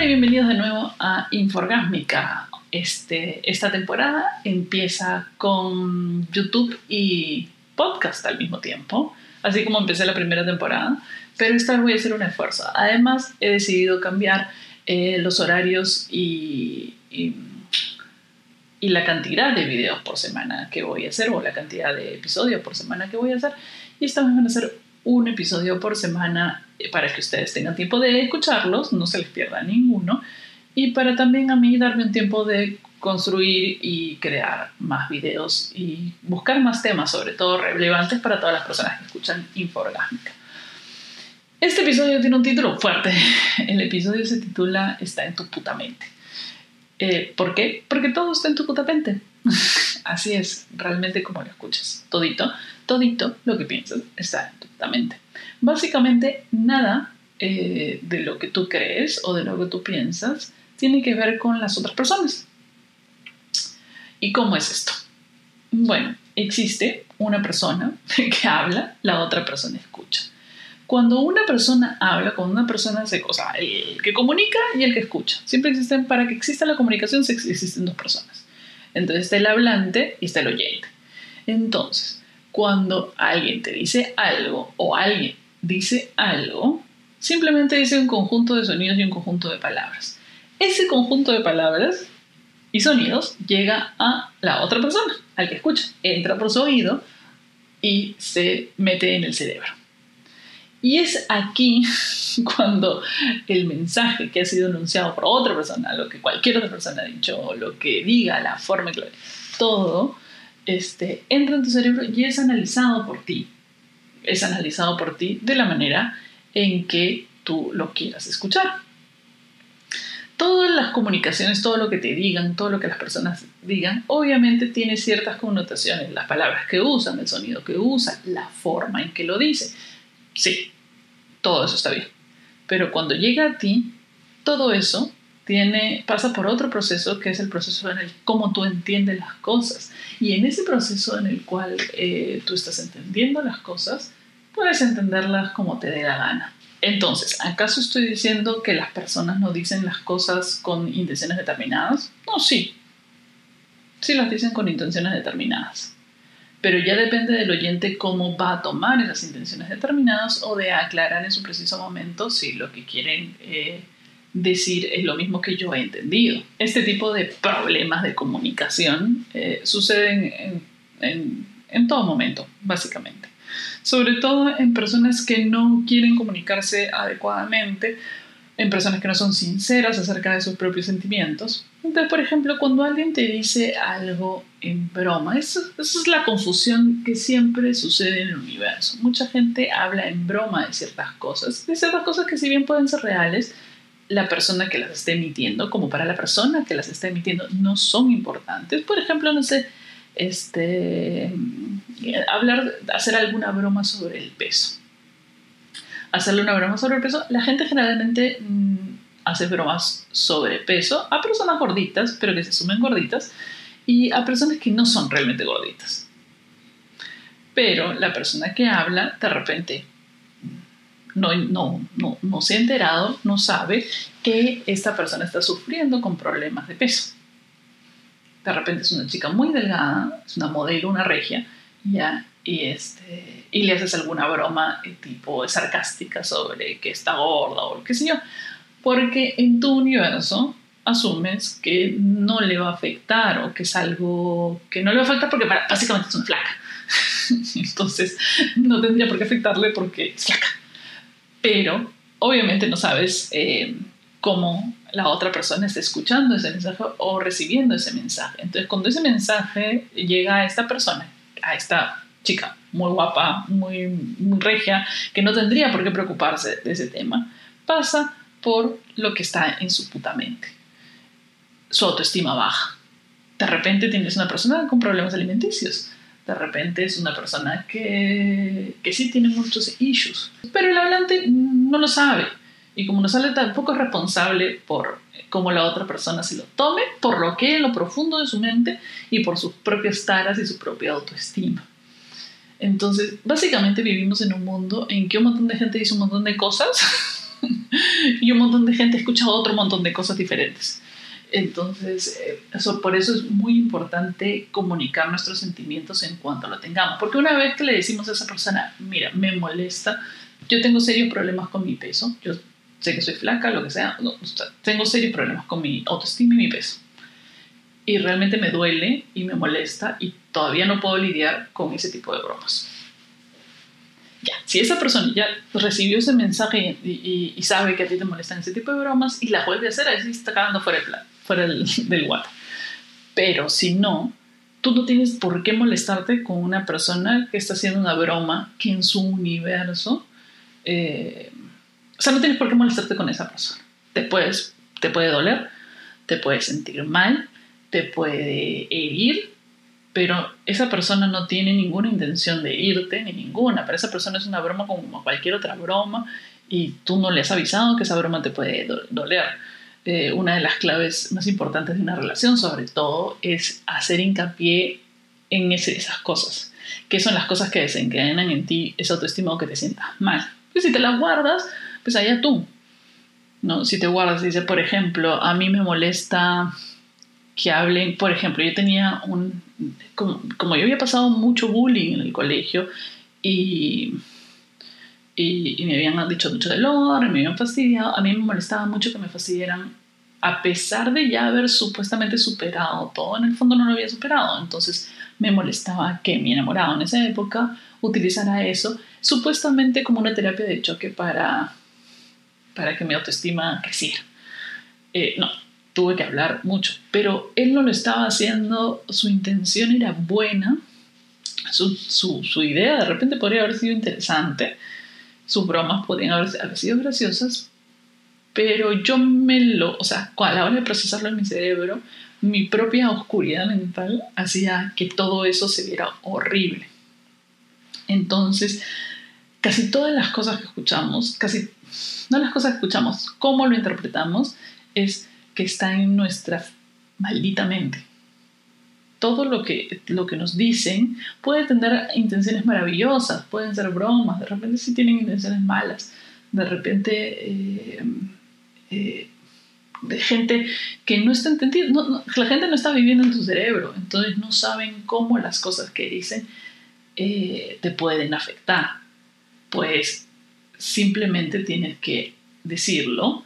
Hola y bienvenidos de nuevo a Inforgásmica. Este, esta temporada empieza con YouTube y podcast al mismo tiempo, así como empecé la primera temporada, pero esta vez voy a hacer un esfuerzo. Además, he decidido cambiar eh, los horarios y, y, y la cantidad de videos por semana que voy a hacer, o la cantidad de episodios por semana que voy a hacer, y esta vez van a ser un episodio por semana para que ustedes tengan tiempo de escucharlos, no se les pierda ninguno, y para también a mí darme un tiempo de construir y crear más videos y buscar más temas, sobre todo relevantes para todas las personas que escuchan Inforgásmica. Este episodio tiene un título fuerte. El episodio se titula Está en tu puta mente. Eh, ¿Por qué? Porque todo está en tu puta mente. Así es, realmente como lo escuchas. Todito, todito lo que piensas está mente. Básicamente, nada eh, de lo que tú crees o de lo que tú piensas tiene que ver con las otras personas. ¿Y cómo es esto? Bueno, existe una persona que habla, la otra persona escucha. Cuando una persona habla, cuando una persona se, o el que comunica y el que escucha, siempre existen, para que exista la comunicación, existen dos personas. Entonces está el hablante y está el oyente. Entonces, cuando alguien te dice algo o alguien dice algo, simplemente dice un conjunto de sonidos y un conjunto de palabras. Ese conjunto de palabras y sonidos llega a la otra persona, al que escucha, entra por su oído y se mete en el cerebro. Y es aquí cuando el mensaje que ha sido anunciado por otra persona, lo que cualquier otra persona ha dicho, lo que diga, la forma, todo, este, entra en tu cerebro y es analizado por ti. Es analizado por ti de la manera en que tú lo quieras escuchar. Todas las comunicaciones, todo lo que te digan, todo lo que las personas digan, obviamente tiene ciertas connotaciones, las palabras que usan, el sonido que usan, la forma en que lo dicen. Sí, todo eso está bien. Pero cuando llega a ti, todo eso tiene, pasa por otro proceso que es el proceso en el cómo tú entiendes las cosas. Y en ese proceso en el cual eh, tú estás entendiendo las cosas, puedes entenderlas como te dé la gana. Entonces, ¿acaso estoy diciendo que las personas no dicen las cosas con intenciones determinadas? No, sí. Sí las dicen con intenciones determinadas. Pero ya depende del oyente cómo va a tomar esas intenciones determinadas o de aclarar en su preciso momento si lo que quieren eh, decir es lo mismo que yo he entendido. Este tipo de problemas de comunicación eh, suceden en, en todo momento, básicamente. Sobre todo en personas que no quieren comunicarse adecuadamente en personas que no son sinceras acerca de sus propios sentimientos. Entonces, por ejemplo, cuando alguien te dice algo en broma, eso, es la confusión que siempre sucede en el universo. Mucha gente habla en broma de ciertas cosas, de ciertas cosas que si bien pueden ser reales, la persona que las está emitiendo, como para la persona que las está emitiendo, no son importantes. Por ejemplo, no sé, este, hablar, hacer alguna broma sobre el peso hacerle una broma sobre el peso, la gente generalmente mm, hace bromas sobre peso a personas gorditas, pero que se asumen gorditas, y a personas que no son realmente gorditas. Pero la persona que habla, de repente, no, no, no, no se ha enterado, no sabe que esta persona está sufriendo con problemas de peso. De repente es una chica muy delgada, es una modelo, una regia, ya, y, este, y le haces alguna broma eh, tipo sarcástica sobre que está gorda o qué sé yo, porque en tu universo asumes que no le va a afectar o que es algo que no le va a afectar porque básicamente es una flaca. Entonces no tendría por qué afectarle porque es flaca. Pero obviamente no sabes eh, cómo la otra persona está escuchando ese mensaje o recibiendo ese mensaje. Entonces cuando ese mensaje llega a esta persona, a esta chica muy guapa, muy, regia, que no tendría por qué preocuparse de ese tema, pasa por lo que está en su puta mente. Su autoestima baja. De repente tienes una persona con problemas alimenticios. De repente es una persona que, que sí tiene muchos issues. Pero el hablante no lo sabe. Y como no sabe, tampoco es responsable por cómo la otra persona se lo tome, por lo que en lo profundo de su mente y por sus propias taras y su propia autoestima. Entonces, básicamente vivimos en un mundo en que un montón de gente dice un montón de cosas y un montón de gente escucha otro montón de cosas diferentes. Entonces, eh, eso, por eso es muy importante comunicar nuestros sentimientos en cuanto lo tengamos. Porque una vez que le decimos a esa persona, mira, me molesta, yo tengo serios problemas con mi peso, yo sé que soy flaca, lo que sea, tengo serios problemas con mi autoestima y mi peso. Y realmente me duele y me molesta y todavía no puedo lidiar con ese tipo de bromas. Ya, si esa persona ya recibió ese mensaje y, sabe que a ti te molestan ese tipo de bromas y la vuelve a hacer, así está quedando fuera, del, fuera del, del Pero si no, tú no tienes por qué molestarte con una persona que está haciendo una broma que en su universo eh, o sea, no tienes por qué molestarte con esa persona. Te, puedes, te puede doler, te puede sentir mal, te puede herir, pero esa persona no tiene ninguna intención de irte, ni ninguna. Para esa persona es una broma como cualquier otra broma y tú no le has avisado que esa broma te puede doler. Eh, una de las claves más importantes de una relación, sobre todo, es hacer hincapié en esas cosas, que son las cosas que desencadenan en ti esa autoestima o que te sientas mal. Y si te las guardas, pues allá tú. ¿no? Si te guardas, dice, por ejemplo, a mí me molesta que hablen, por ejemplo, yo tenía un, como, yo había pasado mucho bullying en el colegio y, y, me habían dicho mucho dolor, me habían fastidiado, a mí me molestaba mucho que me fastidiaran a pesar de ya haber supuestamente superado todo, en el fondo no lo había superado, entonces me molestaba que mi enamorado en esa época utilizara eso supuestamente como una terapia de choque para para que mi autoestima creciera. Eh, no, tuve que hablar mucho, pero él no lo estaba haciendo, su intención era buena, su, su, su idea de repente podría haber sido interesante, sus bromas podrían haber, haber, sido graciosas, pero yo me lo, o sea, a la hora de procesarlo en mi cerebro, mi propia oscuridad mental hacía que todo eso se viera horrible. Entonces, casi todas las cosas que escuchamos, casi no las cosas que escuchamos, cómo lo interpretamos, es que está en nuestra maldita mente. Todo lo que, lo que nos dicen puede tener intenciones maravillosas, pueden ser bromas, de repente sí tienen intenciones malas, de repente eh, eh, de gente que no está entendiendo, la gente no está viviendo en tu cerebro, entonces no saben cómo las cosas que dicen eh, te pueden afectar. Pues simplemente tienes que decirlo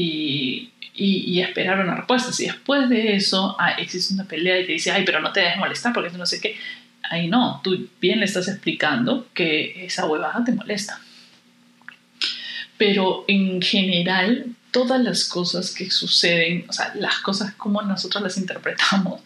y, y, esperar una respuesta. Si después de eso ah, existe una pelea y te dice, ay, pero no te dejes molestar porque no sé qué, ahí no, tú bien le estás explicando que esa huevada te molesta. Pero en general, todas las cosas que suceden, o sea, las cosas como nosotros las interpretamos,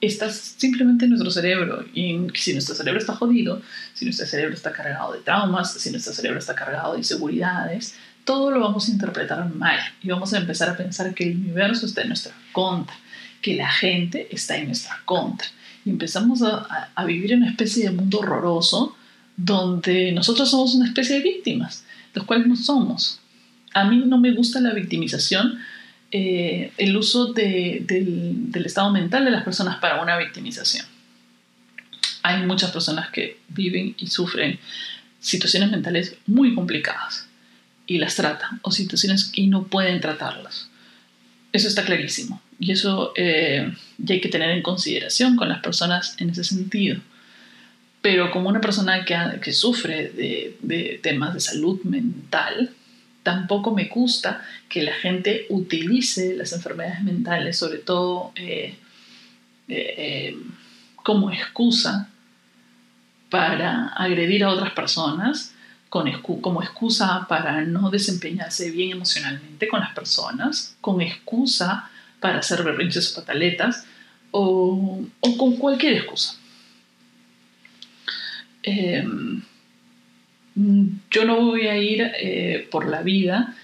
está simplemente en nuestro cerebro. Y si nuestro cerebro está jodido, si nuestro cerebro está cargado de traumas, si nuestro cerebro está cargado de inseguridades, todo lo vamos a interpretar mal y vamos a empezar a pensar que el universo está en nuestra contra, que la gente está en nuestra contra. Y empezamos a, vivir en una especie de mundo horroroso donde nosotros somos una especie de víctimas, los cuales no somos. A mí no me gusta la victimización eh, el uso del, estado mental de las personas para una victimización. Hay muchas personas que viven y sufren situaciones mentales muy complicadas y las tratan, o situaciones y no pueden tratarlas. Eso está clarísimo y eso eh, ya hay que tener en consideración con las personas en ese sentido. Pero como una persona que, que sufre de, de temas de salud mental, tampoco me gusta que la gente utilice las enfermedades mentales, sobre todo eh, eh, como excusa para agredir a otras personas, como excusa para no desempeñarse bien emocionalmente con las personas, con excusa para hacer berrinches o pataletas, o, o con cualquier excusa. Mm, yo no voy a ir eh, por la vida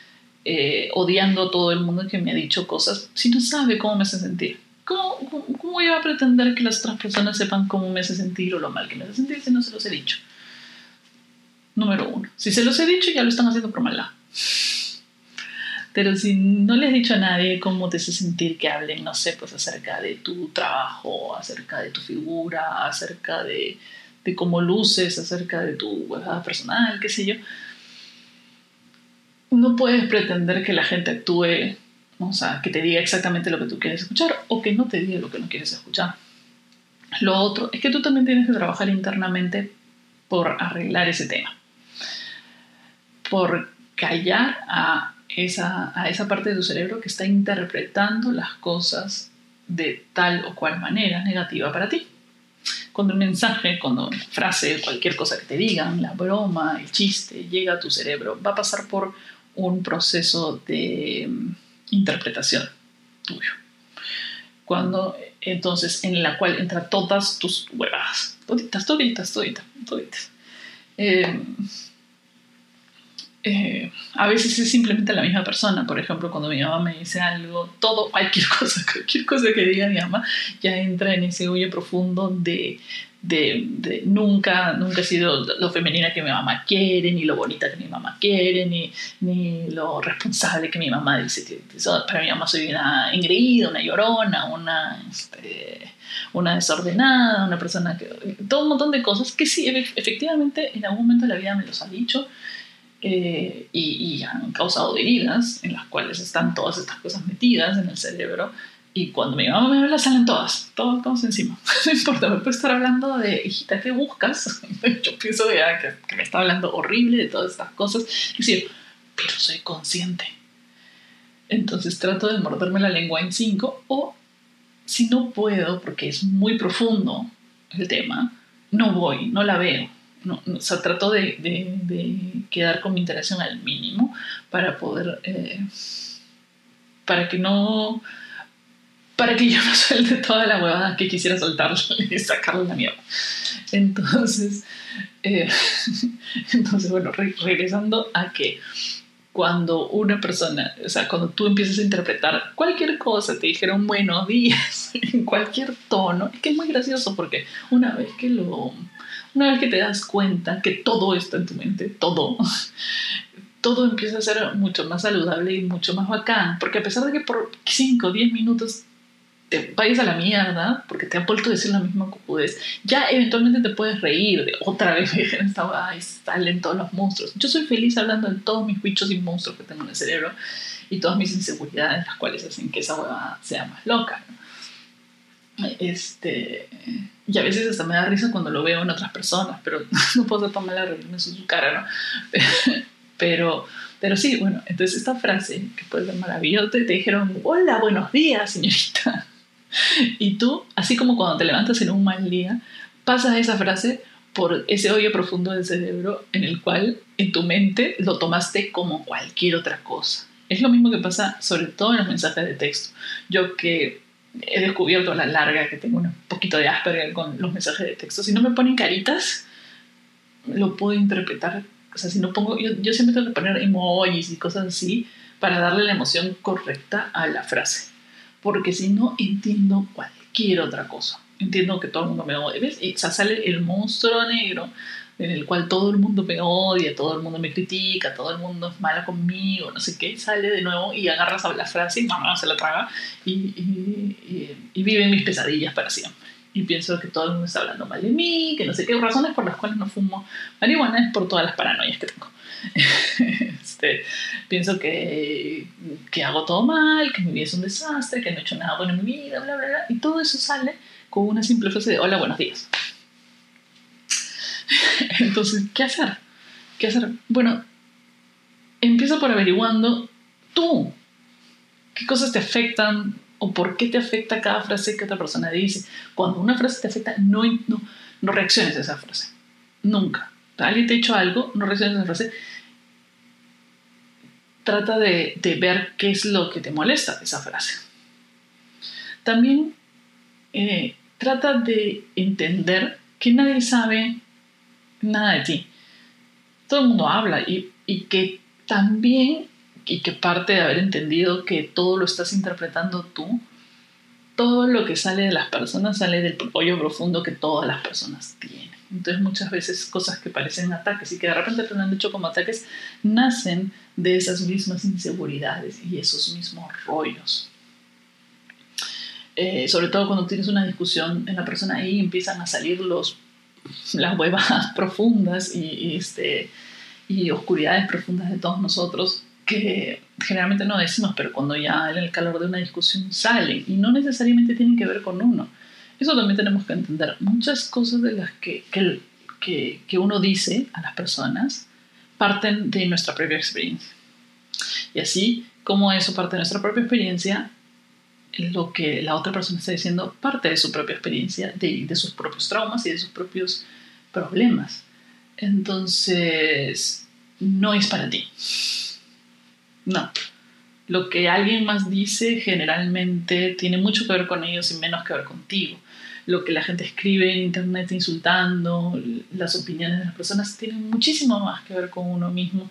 eh, odiando a todo el mundo que me ha dicho cosas si no sabe cómo me hace sentir. ¿Cómo, ¿Cómo, voy a pretender que las otras personas sepan cómo me hace sentir o lo mal que me hace sentir si no se los he dicho? Número uno. Si se los he dicho, ya lo están haciendo por maldad. Pero si no le has dicho a nadie cómo te hace sentir que hablen, no sé, pues acerca de tu trabajo, acerca de tu figura, acerca de, de cómo luces, acerca de tu personal, qué sé yo. no puedes pretender que la gente actúe, o sea, que te diga exactamente lo que tú quieres escuchar o que no te diga lo que no quieres escuchar. Lo otro es que tú también tienes que trabajar internamente por arreglar ese tema, por callar a esa, a esa parte de tu cerebro que está interpretando las cosas de tal o cual manera negativa para ti. Cuando un mensaje, cuando una frase, cualquier cosa que te digan, la broma, el chiste, llega a tu cerebro, va a pasar por un proceso de mm, interpretación tuyo. Cuando, entonces, en la cual entra todas tus huevadas, toditas, toditas, toditas, toditas. Eh, eh, a veces es simplemente la misma persona. Por ejemplo, cuando mi mamá me dice algo, todo, cualquier cosa, cualquier cosa que diga mi mamá, ya entra en ese hoyo profundo de, de, nunca, nunca he sido lo femenina que mi mamá quiere, ni lo bonita que mi mamá quiere, ni, ni lo responsable que mi mamá dice. Para mi mamá soy una engreída, una llorona, una, este, una desordenada, una persona que... Todo un montón de cosas que sí, efectivamente, en algún momento de la vida me los ha dicho eh, y, han causado heridas en las cuales están todas estas cosas metidas en el cerebro. Y cuando mi mamá me habla, salen todas, todas, todas encima. No importa, me puede estar hablando de, hijita, ¿qué buscas? Yo pienso que, que, me está hablando horrible de todas estas cosas. Y decir, pero soy consciente. Entonces trato de morderme la lengua en cinco o si no puedo, porque es muy profundo el tema, no voy, no la veo no, o sea, trato de, de, quedar con mi interacción al mínimo para poder, eh, para que no, para que yo no suelte toda la huevada que quisiera soltarle y sacarle la mierda. Entonces, eh, entonces bueno, regresando a que cuando una persona, o sea, cuando tú empiezas a interpretar cualquier cosa, te dijeron buenos días en cualquier tono, es que es muy gracioso porque una vez que lo una vez que te das cuenta que todo está en tu mente, todo, todo empieza a ser mucho más saludable y mucho más bacán. Porque a pesar de que por 5 o 10 minutos te vayas a la mierda, porque te han vuelto a decir la misma cocudez, ya eventualmente te puedes reír de otra vez esta ay, salen todos los monstruos. Yo soy feliz hablando de todos mis bichos y monstruos que tengo en el cerebro y todas mis inseguridades, las cuales hacen que esa hueva sea más loca. Este, y a veces hasta me da risa cuando lo veo en otras personas, pero no puedo tomar la reírme en su cara, ¿no? Pero, pero sí, bueno, entonces esta frase, que puede ser maravillosa, te dijeron, hola, buenos días, señorita. Y tú, así como cuando te levantas en un mal día, pasas esa frase por ese hoyo profundo del cerebro en el cual en tu mente lo tomaste como cualquier otra cosa. Es lo mismo que pasa sobre todo en los mensajes de texto. Yo que he descubierto a la larga que tengo un poquito de Asperger con los mensajes de texto. Si no me ponen caritas, lo puedo interpretar. O sea, si no pongo, yo, yo siempre tengo que poner emojis y cosas así para darle la emoción correcta a la frase. Porque si no, entiendo cualquier otra cosa. Entiendo que todo el mundo me odia. ¿Ves? Y o sea, sale el monstruo negro en el cual todo el mundo me odia, todo el mundo me critica, todo el mundo es mala conmigo, no sé qué, sale de nuevo y agarras a la frase y mamá se la traga y, y, y, vive mis pesadillas para siempre. Y pienso que todo el mundo está hablando mal de mí, que no sé qué, razones por las cuales no fumo marihuana es por todas las paranoias que tengo. este, pienso que, que hago todo mal, que mi vida es un desastre, que no he hecho nada bueno en mi vida, bla, bla, bla. Y todo eso sale con una simple frase de hola, buenos días. Entonces, ¿qué hacer? ¿Qué hacer? Bueno, empieza por averiguando tú qué cosas te afectan o por qué te afecta cada frase que otra persona dice. Cuando una frase te afecta, no, no, no reacciones a esa frase. Nunca. Alguien te ha dicho algo, no reacciones a esa frase. Trata de, de ver qué es lo que te molesta de esa frase. También eh, trata de entender que nadie sabe nada de ti. Todo el mundo habla y, y que también, y que parte de haber entendido que todo lo estás interpretando tú, todo lo que sale de las personas sale del hoyo profundo que todas las personas tienen. Entonces muchas veces cosas que parecen ataques y que de repente te lo han dicho como ataques, nacen de esas mismas inseguridades y esos mismos rollos. Eh, sobre todo cuando tienes una discusión en la persona ahí empiezan a salir los las huevas profundas y, este, y oscuridades profundas de todos nosotros que generalmente no decimos, pero cuando ya en el calor de una discusión salen y no necesariamente tienen que ver con uno. Eso también tenemos que entender. Muchas cosas de las que, que, que uno dice a las personas parten de nuestra propia experiencia. Y así como eso parte de nuestra propia experiencia, lo que la otra persona está diciendo parte de su propia experiencia, de, de sus propios traumas y de sus propios problemas. Entonces, no es para ti. No. Lo que alguien más dice generalmente tiene mucho que ver con ellos y menos que ver contigo. Lo que la gente escribe en internet insultando, las opiniones de las personas tienen muchísimo más que ver con uno mismo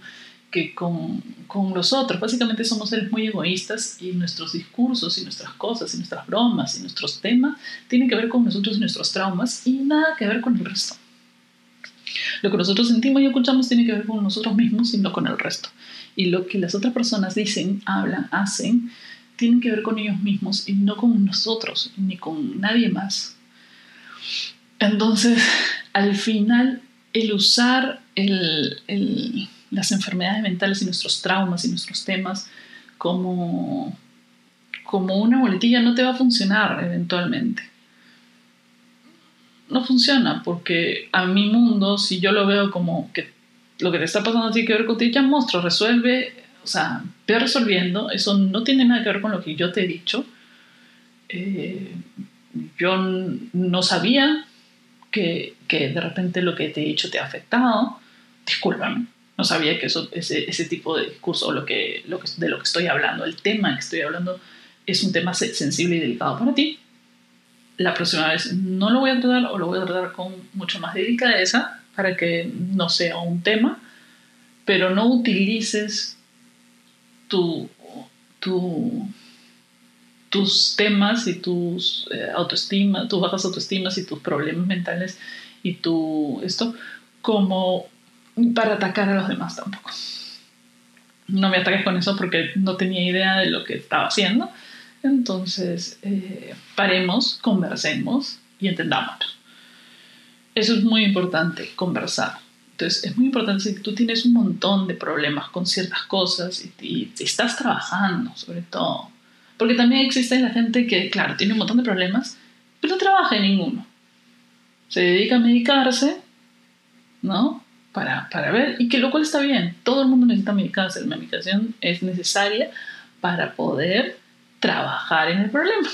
que con, con los otros. Básicamente somos seres muy egoístas y nuestros discursos y nuestras cosas y nuestras bromas y nuestros temas tienen que ver con nosotros y nuestros traumas y nada que ver con el resto. Lo que nosotros sentimos y escuchamos tiene que ver con nosotros mismos y no con el resto. Y lo que las otras personas dicen, hablan, hacen, tienen que ver con ellos mismos y no con nosotros, ni con nadie más. Entonces, al final, el usar el, el las enfermedades mentales y nuestros traumas y nuestros temas como, como una boletilla no te va a funcionar eventualmente. No funciona porque a mi mundo, si yo lo veo como que lo que te está pasando tiene que ver contigo, ya monstruo, resuelve, o sea, ve resolviendo, eso no tiene nada que ver con lo que yo te he dicho. Eh, yo no sabía que, que, de repente lo que te he dicho te ha afectado, discúlpame no sabía que eso, ese, ese tipo de discurso, lo que, lo que, de lo que estoy hablando, el tema que estoy hablando, es un tema sensible y delicado para ti. La próxima vez no lo voy a tratar o lo voy a tratar con mucho más delicadeza para que no sea un tema, pero no utilices tu, tu, tus temas y tus eh, autoestima, tus bajas autoestimas y tus problemas mentales y tu esto como para atacar a los demás tampoco. No me ataques con eso porque no tenía idea de lo que estaba haciendo. Entonces, eh, paremos, conversemos y entendamos. Eso es muy importante, conversar. Entonces, es muy importante si tú tienes un montón de problemas con ciertas cosas y, y estás trabajando, sobre todo. Porque también existe la gente que, claro, tiene un montón de problemas, pero no trabaja en ninguno. Se dedica a medicarse, ¿no? Para, para ver, y que lo cual está bien, todo el mundo necesita medicarse, la medicación es necesaria para poder trabajar en el problema.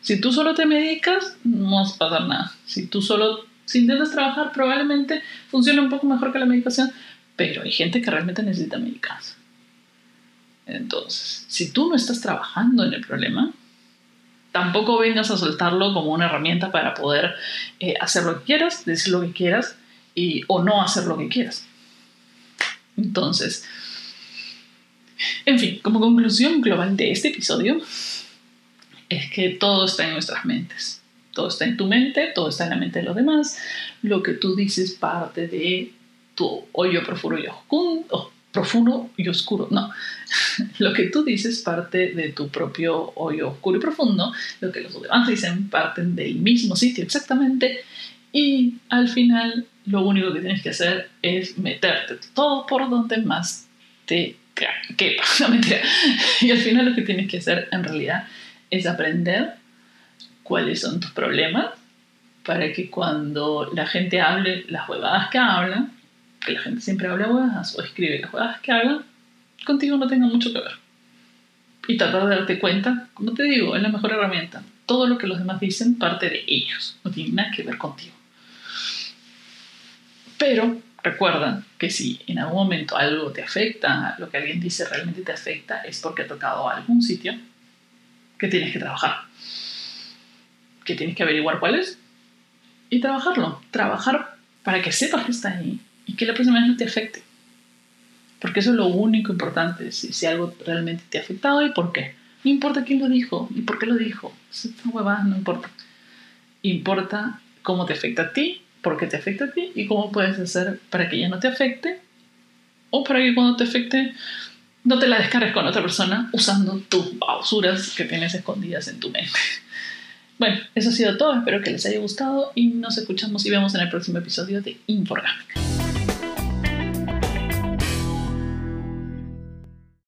Si tú solo te medicas, no vas a pasar nada. Si tú solo, si intentas trabajar, probablemente funcione un poco mejor que la medicación, pero hay gente que realmente necesita medicarse. Entonces, si tú no estás trabajando en el problema, tampoco vengas a soltarlo como una herramienta para poder eh, hacer lo que quieras, decir lo que quieras o no hacer lo que quieras. Entonces, en fin, como conclusión global de este episodio, es que todo está en nuestras mentes. Todo está en tu mente, todo está en la mente de los demás. Lo que tú dices parte de tu hoyo profundo y oscuro. profundo y oscuro, no. Lo que tú dices parte de tu propio hoyo oscuro y profundo. Lo que los demás dicen parten del mismo sitio exactamente. Y al final lo único que tienes que hacer es meterte todo por donde más te quepa. Y al final lo que tienes que hacer en realidad es aprender cuáles son tus problemas para que cuando la gente hable las huevadas que habla, que la gente siempre habla huevadas o escribe las huevadas que hablan, contigo no tenga mucho que ver. Y tratar de darte cuenta, como te digo, es la mejor herramienta. Todo lo que los demás dicen parte de ellos, no tiene nada que ver contigo. Pero recuerda que si en algún momento algo te afecta, lo que alguien dice realmente te afecta, es porque ha tocado algún sitio que tienes que trabajar. Que tienes que averiguar cuál es y trabajarlo. Trabajar para que sepas que está ahí y que la próxima vez no te afecte. Porque eso es lo único importante, si, si algo realmente te ha afectado y por qué. No importa quién lo dijo y por qué lo dijo. Esta huevada no importa. Importa cómo te afecta a ti por qué te afecta a ti y cómo puedes hacer para que ya no te afecte o para que cuando te afecte no te la descargues con otra persona usando tus basuras que tienes escondidas en tu mente. Bueno, eso ha sido todo, espero que les haya gustado y nos escuchamos y vemos en el próximo episodio de Inforgámica.